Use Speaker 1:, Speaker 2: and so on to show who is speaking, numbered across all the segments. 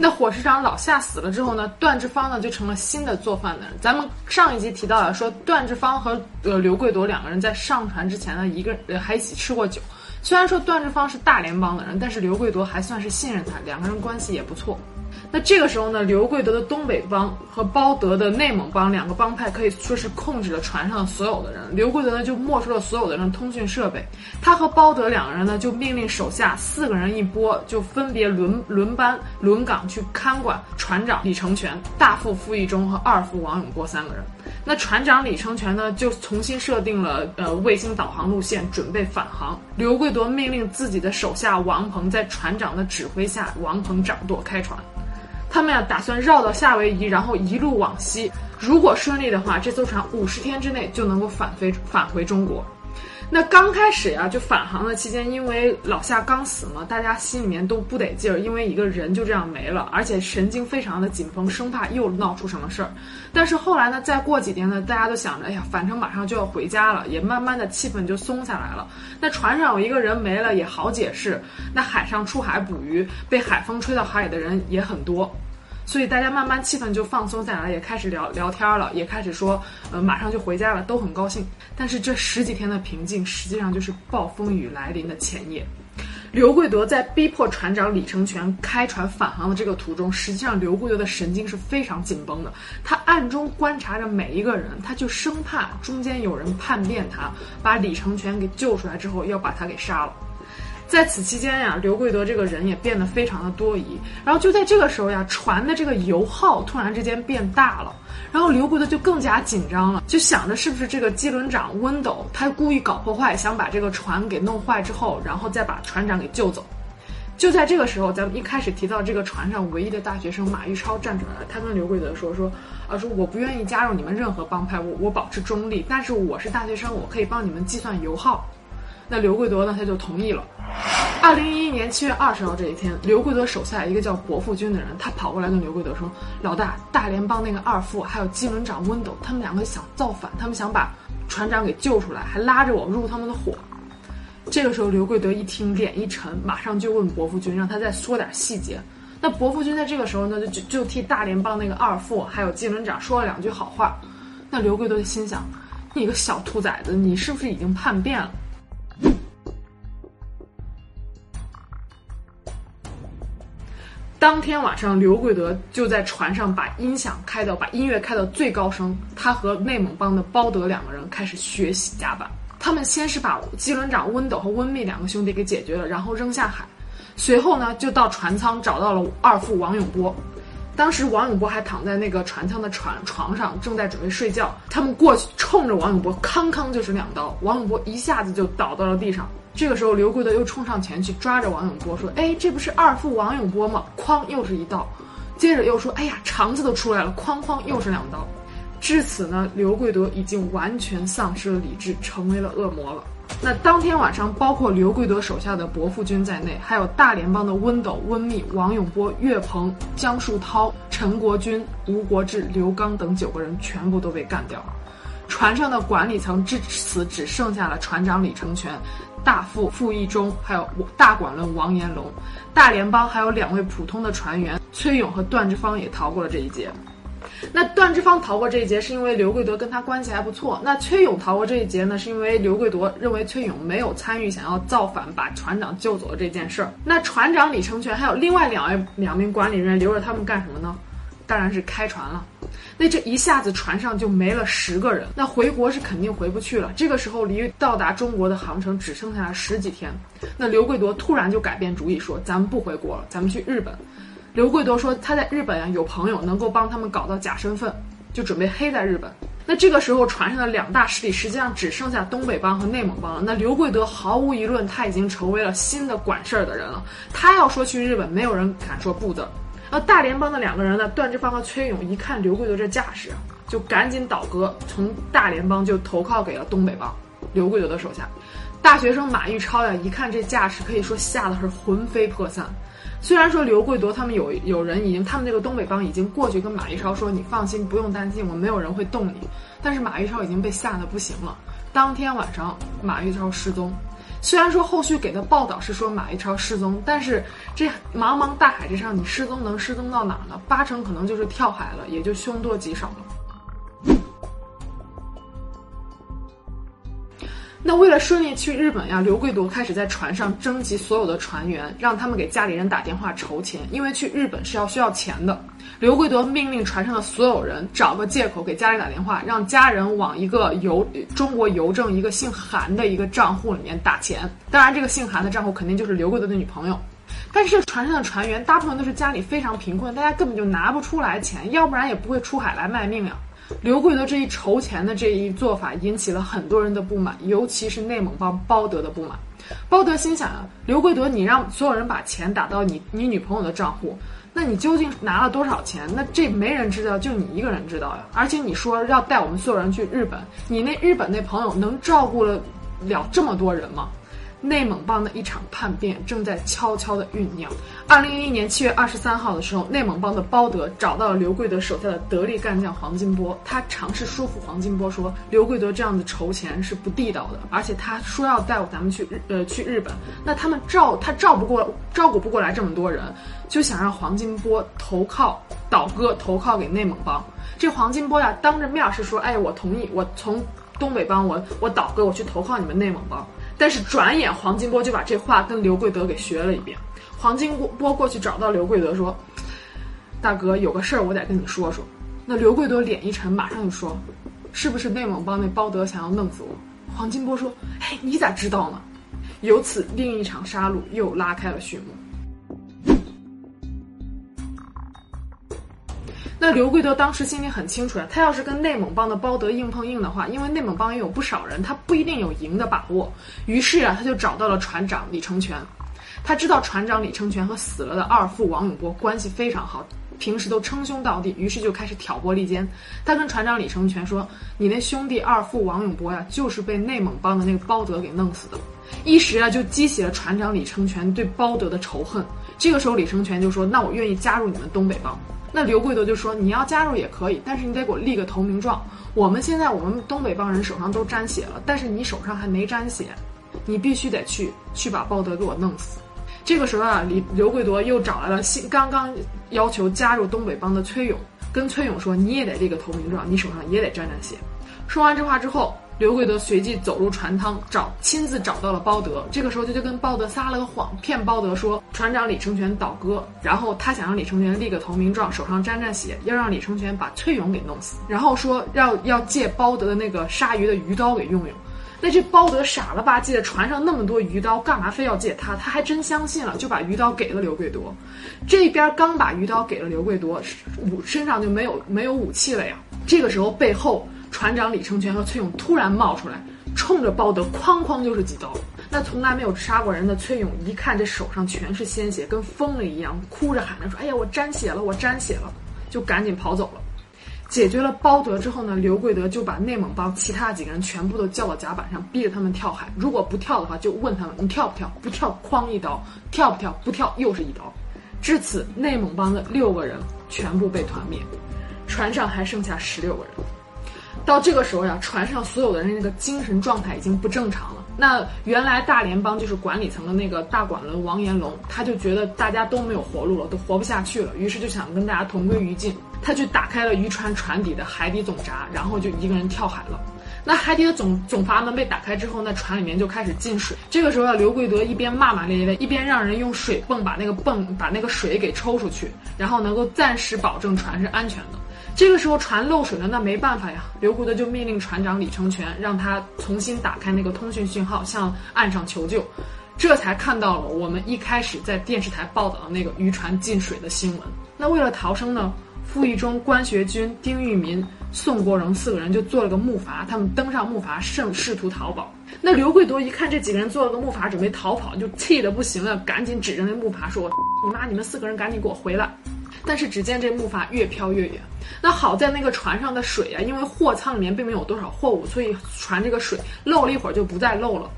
Speaker 1: 那伙食长老夏死了之后呢，段志芳呢就成了新的做饭的人。咱们上一集提到了说，段志芳和呃刘贵夺两个人在上船之前呢，一个人还一起吃过酒。虽然说段志芳是大联邦的人，但是刘贵夺还算是信任他，两个人关系也不错。那这个时候呢，刘贵德的东北帮和包德的内蒙帮两个帮派可以说是控制了船上所有的人。刘贵德呢就没收了所有的人通讯设备，他和包德两个人呢就命令手下四个人一波，就分别轮轮班轮岗去看管船长李成全、大副傅义忠和二副王永波三个人。那船长李成全呢就重新设定了呃卫星导航路线，准备返航。刘贵夺命令自己的手下王鹏在船长的指挥下，王鹏掌舵开船。他们呀打算绕到夏威夷，然后一路往西。如果顺利的话，这艘船五十天之内就能够返飞返回中国。那刚开始呀，就返航的期间，因为老夏刚死嘛，大家心里面都不得劲儿，因为一个人就这样没了，而且神经非常的紧绷，生怕又闹出什么事儿。但是后来呢，再过几天呢，大家都想着，哎呀，反正马上就要回家了，也慢慢的气氛就松下来了。那船上有一个人没了也好解释，那海上出海捕鱼，被海风吹到海里的人也很多。所以大家慢慢气氛就放松下来，也开始聊聊天了，也开始说，呃，马上就回家了，都很高兴。但是这十几天的平静，实际上就是暴风雨来临的前夜。刘贵德在逼迫船长李成全开船返航的这个途中，实际上刘贵德的神经是非常紧绷的，他暗中观察着每一个人，他就生怕中间有人叛变，他把李成全给救出来之后，要把他给杀了。在此期间呀，刘贵德这个人也变得非常的多疑。然后就在这个时候呀，船的这个油耗突然之间变大了，然后刘贵德就更加紧张了，就想着是不是这个机轮长温斗他故意搞破坏，想把这个船给弄坏之后，然后再把船长给救走。就在这个时候，咱们一开始提到这个船上唯一的大学生马玉超站出来了，他跟刘贵德说说啊，说我不愿意加入你们任何帮派，我我保持中立，但是我是大学生，我可以帮你们计算油耗。那刘贵德呢，他就同意了。二零一一年七月二十号这一天，刘贵德手下一个叫伯父军的人，他跑过来跟刘贵德说：“老大，大联邦那个二副还有机轮长温斗，他们两个想造反，他们想把船长给救出来，还拉着我入他们的伙。”这个时候，刘贵德一听，脸一沉，马上就问伯父军，让他再说点细节。那伯父军在这个时候呢，就就就替大联邦那个二副还有机轮长说了两句好话。那刘贵德心想：“你个小兔崽子，你是不是已经叛变了？”当天晚上，刘贵德就在船上把音响开到，把音乐开到最高声。他和内蒙帮的包德两个人开始学习甲板。他们先是把机轮长温斗和温密两个兄弟给解决了，然后扔下海。随后呢，就到船舱找到了二副王永波。当时王永波还躺在那个船舱的船床上，正在准备睡觉。他们过去冲着王永波，康康就是两刀。王永波一下子就倒到了地上。这个时候，刘贵德又冲上前去抓着王永波，说：“哎，这不是二副王永波吗？”哐，又是一刀，接着又说：“哎呀，肠子都出来了！”哐哐，又是两刀。至此呢，刘贵德已经完全丧失了理智，成为了恶魔了。那当天晚上，包括刘贵德手下的伯父军在内，还有大联邦的温斗、温密、王永波、岳鹏、江树涛、陈国军、吴国志、刘刚等九个人全部都被干掉了。船上的管理层至此只剩下了船长李成全。大副傅义忠，还有大管论王延龙，大联邦还有两位普通的船员崔勇和段志芳也逃过了这一劫。那段志芳逃过这一劫，是因为刘贵德跟他关系还不错。那崔勇逃过这一劫呢，是因为刘贵德认为崔勇没有参与想要造反把船长救走的这件事儿。那船长李成全还有另外两位两名管理人员留着他们干什么呢？当然是开船了。那这一下子船上就没了十个人，那回国是肯定回不去了。这个时候离到达中国的航程只剩下十几天，那刘贵夺突然就改变主意说：“咱们不回国了，咱们去日本。”刘贵德说他在日本啊有朋友能够帮他们搞到假身份，就准备黑在日本。那这个时候船上的两大势力实际上只剩下东北帮和内蒙帮了。那刘贵德毫无疑问他已经成为了新的管事儿的人了。他要说去日本，没有人敢说不的。而大联邦的两个人呢，段志芳和崔勇一看刘贵德这架势，就赶紧倒戈，从大联邦就投靠给了东北帮刘贵德的手下。大学生马玉超呀，一看这架势，可以说吓得是魂飞魄散。虽然说刘贵德他们有有人已经，他们那个东北帮已经过去跟马玉超说：“你放心，不用担心，我没有人会动你。”但是马玉超已经被吓得不行了。当天晚上马玉超失踪。虽然说后续给的报道是说马玉超失踪，但是这茫茫大海之上，你失踪能失踪到哪儿呢？八成可能就是跳海了，也就凶多吉少了。那为了顺利去日本呀，刘贵夺开始在船上征集所有的船员，让他们给家里人打电话筹钱，因为去日本是要需要钱的。刘贵夺命令船上的所有人找个借口给家里打电话，让家人往一个邮中国邮政一个姓韩的一个账户里面打钱。当然，这个姓韩的账户肯定就是刘贵夺的女朋友。但是船上的船员大部分都是家里非常贫困，大家根本就拿不出来钱，要不然也不会出海来卖命呀。刘贵德这一筹钱的这一做法引起了很多人的不满，尤其是内蒙帮包德的不满。包德心想啊，刘贵德，你让所有人把钱打到你你女朋友的账户，那你究竟拿了多少钱？那这没人知道，就你一个人知道呀。而且你说要带我们所有人去日本，你那日本那朋友能照顾了了这么多人吗？内蒙帮的一场叛变正在悄悄地酝酿。二零一一年七月二十三号的时候，内蒙帮的包德找到了刘贵德手下的得力干将黄金波，他尝试说服黄金波说，刘贵德这样子筹钱是不地道的，而且他说要带咱们去日呃去日本，那他们照他照不过照顾不过来这么多人，就想让黄金波投靠倒戈投靠给内蒙帮。这黄金波呀，当着面是说，哎，我同意，我从东北帮我我倒戈，我去投靠你们内蒙帮。但是转眼，黄金波就把这话跟刘贵德给学了一遍。黄金波过去找到刘贵德说：“大哥，有个事儿我得跟你说说。”那刘贵德脸一沉，马上就说：“是不是内蒙帮那包德想要弄死我？”黄金波说：“嘿，你咋知道呢？”由此，另一场杀戮又拉开了序幕。那刘贵德当时心里很清楚呀，他要是跟内蒙帮的包德硬碰硬的话，因为内蒙帮也有不少人，他不一定有赢的把握。于是啊，他就找到了船长李成全。他知道船长李成全和死了的二副王永波关系非常好，平时都称兄道弟，于是就开始挑拨离间。他跟船长李成全说：“你那兄弟二副王永波呀，就是被内蒙帮的那个包德给弄死的。”一时啊，就激起了船长李成全对包德的仇恨。这个时候，李成全就说：“那我愿意加入你们东北帮。”那刘贵德就说：“你要加入也可以，但是你得给我立个投名状。我们现在我们东北帮人手上都沾血了，但是你手上还没沾血，你必须得去去把包德给我弄死。”这个时候啊，李刘贵德又找来了新刚刚要求加入东北帮的崔勇，跟崔勇说：“你也得立个投名状，你手上也得沾沾血。”说完这话之后。刘贵德随即走入船舱，找亲自找到了包德。这个时候，就就跟包德撒了个谎，骗包德说船长李成全倒戈，然后他想让李成全立个投名状，手上沾沾血，要让李成全把崔勇给弄死，然后说要要借包德的那个杀鱼的鱼刀给用用。那这包德傻了吧唧的，船上那么多鱼刀，干嘛非要借他？他还真相信了，就把鱼刀给了刘贵夺。这边刚把鱼刀给了刘贵夺，武身上就没有没有武器了呀。这个时候背后。船长李成全和崔勇突然冒出来，冲着包德哐哐就是几刀。那从来没有杀过人的崔勇一看这手上全是鲜血，跟疯了一样，哭着喊着说：“哎呀，我沾血了，我沾血了！”就赶紧跑走了。解决了包德之后呢，刘贵德就把内蒙帮其他几个人全部都叫到甲板上，逼着他们跳海。如果不跳的话，就问他们：“你跳不跳？不跳，哐一刀；跳不跳？不跳，又是一刀。”至此，内蒙帮的六个人全部被团灭，船上还剩下十六个人。到这个时候呀，船上所有的人那个精神状态已经不正常了。那原来大联邦就是管理层的那个大管轮王延龙，他就觉得大家都没有活路了，都活不下去了，于是就想跟大家同归于尽。他去打开了渔船船底的海底总闸，然后就一个人跳海了。那海底的总总阀门被打开之后，那船里面就开始进水。这个时候啊，刘贵德一边骂骂咧咧，一边让人用水泵把那个泵把那个水给抽出去，然后能够暂时保证船是安全的。这个时候船漏水了，那没办法呀。刘贵德就命令船长李成全，让他重新打开那个通讯信号，向岸上求救。这才看到了我们一开始在电视台报道的那个渔船进水的新闻。那为了逃生呢，傅义忠、关学军、丁玉民、宋国荣四个人就做了个木筏，他们登上木筏，试试图逃跑。那刘贵夺一看这几个人做了个木筏，准备逃跑，就气得不行了，赶紧指着那木筏说：“你妈，你们四个人赶紧给我回来！”但是只见这木筏越飘越远，那好在那个船上的水啊，因为货舱里面并没有多少货物，所以船这个水漏了一会儿就不再漏了。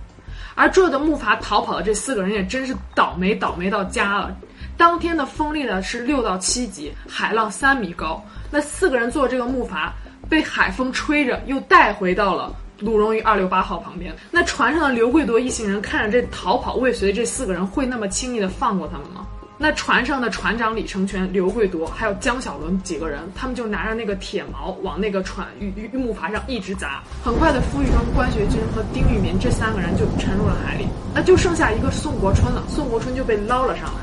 Speaker 1: 而坐着木筏逃跑的这四个人也真是倒霉倒霉到家了。当天的风力呢是六到七级，海浪三米高。那四个人坐这个木筏，被海风吹着又带回到了鲁荣于二六八号旁边。那船上的刘贵夺一行人看着这逃跑未遂这四个人，会那么轻易的放过他们吗？那船上的船长李成全、刘贵夺还有江小伦几个人，他们就拿着那个铁锚往那个船玉玉木筏上一直砸。很快的，傅玉忠、关学军和丁玉民这三个人就沉入了海里。那就剩下一个宋国春了，宋国春就被捞了上来。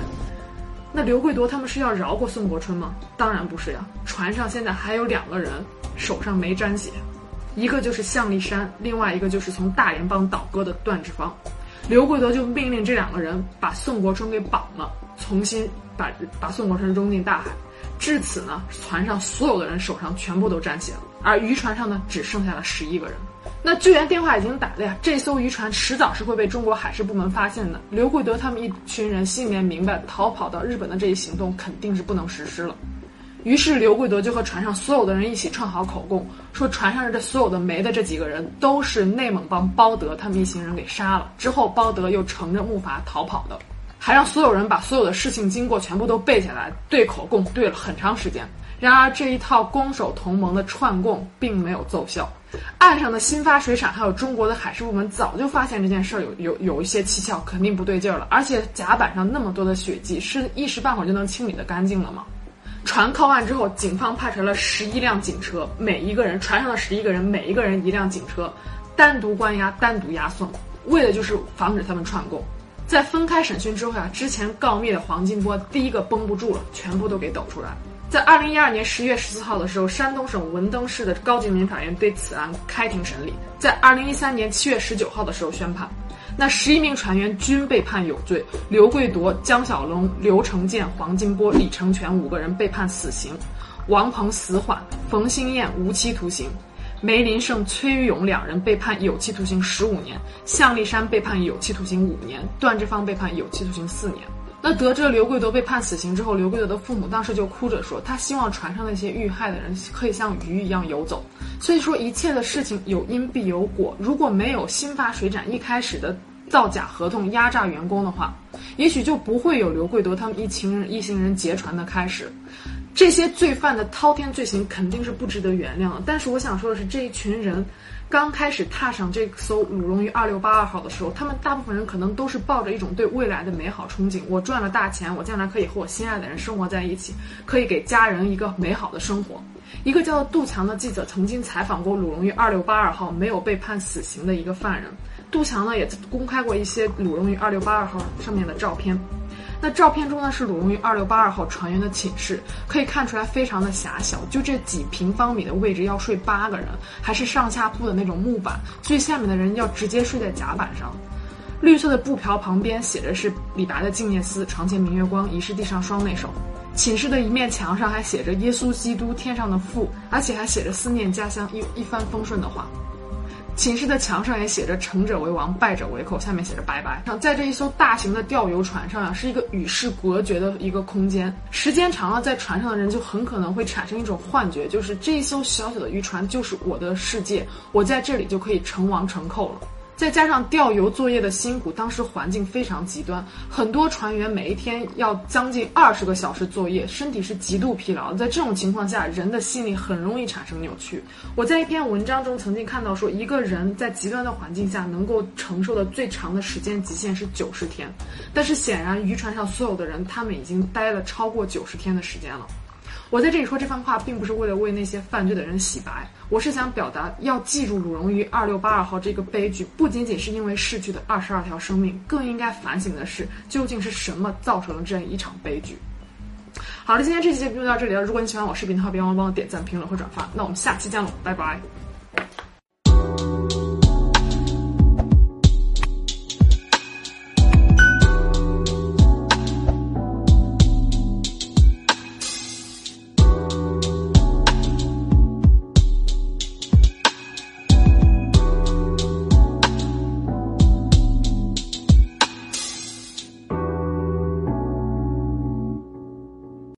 Speaker 1: 那刘贵夺他们是要饶过宋国春吗？当然不是呀。船上现在还有两个人手上没沾血，一个就是向立山，另外一个就是从大连帮倒戈的段志芳。刘贵德就命令这两个人把宋国春给绑了。重新把把宋国春扔进大海，至此呢，船上所有的人手上全部都沾血了，而渔船上呢，只剩下了十一个人。那救援电话已经打了呀，这艘渔船迟早是会被中国海事部门发现的。刘贵德他们一群人心里面明白，逃跑到日本的这一行动肯定是不能实施了。于是刘贵德就和船上所有的人一起串好口供，说船上这所有的没的这几个人都是内蒙帮包德他们一行人给杀了，之后包德又乘着木筏逃跑的。还让所有人把所有的事情经过全部都背下来，对口供对了很长时间。然而这一套攻守同盟的串供并没有奏效，岸上的新发水产还有中国的海事部门早就发现这件事儿有有有一些蹊跷，肯定不对劲儿了。而且甲板上那么多的血迹，是一时半会儿就能清理的干净了吗？船靠岸之后，警方派出了十一辆警车，每一个人船上的十一个人，每一个人一辆警车，单独关押，单独押送，为的就是防止他们串供。在分开审讯之后啊，之前告密的黄金波第一个绷不住了，全部都给抖出来。在二零一二年十月十四号的时候，山东省文登市的高级人民法院对此案开庭审理。在二零一三年七月十九号的时候宣判，那十一名船员均被判有罪，刘贵夺、江小龙、刘成建、黄金波、李成全五个人被判死刑，王鹏死缓，冯兴燕无期徒刑。梅林胜、崔玉勇两人被判有期徒刑十五年，向立山被判有期徒刑五年，段志芳被判有期徒刑四年。那得知刘贵德被判死刑之后，刘贵德的父母当时就哭着说，他希望船上那些遇害的人可以像鱼一样游走。所以说，一切的事情有因必有果。如果没有新发水产一开始的造假合同压榨员工的话，也许就不会有刘贵德他们一群人一行人劫船的开始。这些罪犯的滔天罪行肯定是不值得原谅的，但是我想说的是，这一群人刚开始踏上这艘鲁荣于二六八二号的时候，他们大部分人可能都是抱着一种对未来的美好憧憬：我赚了大钱，我将来可以和我心爱的人生活在一起，可以给家人一个美好的生活。一个叫杜强的记者曾经采访过鲁荣于二六八二号没有被判死刑的一个犯人，杜强呢也公开过一些鲁荣于二六八二号上面的照片。那照片中呢是鲁荣于二六八二号船员的寝室，可以看出来非常的狭小，就这几平方米的位置要睡八个人，还是上下铺的那种木板，最下面的人要直接睡在甲板上。绿色的布条旁边写着是李白的《静夜思》，床前明月光，疑是地上霜那首。寝室的一面墙上还写着耶稣基督天上的父，而且还写着思念家乡一一帆风顺的话。寝室的墙上也写着“成者为王，败者为寇”，下面写着“拜拜”。像在这一艘大型的钓游船上啊，是一个与世隔绝的一个空间。时间长了，在船上的人就很可能会产生一种幻觉，就是这一艘小小的渔船就是我的世界，我在这里就可以成王成寇了。再加上钓油作业的辛苦，当时环境非常极端，很多船员每一天要将近二十个小时作业，身体是极度疲劳。在这种情况下，人的心理很容易产生扭曲。我在一篇文章中曾经看到说，一个人在极端的环境下能够承受的最长的时间极限是九十天，但是显然渔船上所有的人，他们已经待了超过九十天的时间了。我在这里说这番话，并不是为了为那些犯罪的人洗白，我是想表达，要记住鲁荣于二六八二号这个悲剧，不仅仅是因为逝去的二十二条生命，更应该反省的是，究竟是什么造成了这样一场悲剧。好了，今天这期节目就到这里了。如果你喜欢我视频的话，别忘了帮我点赞、评论和转发。那我们下期见喽，拜拜。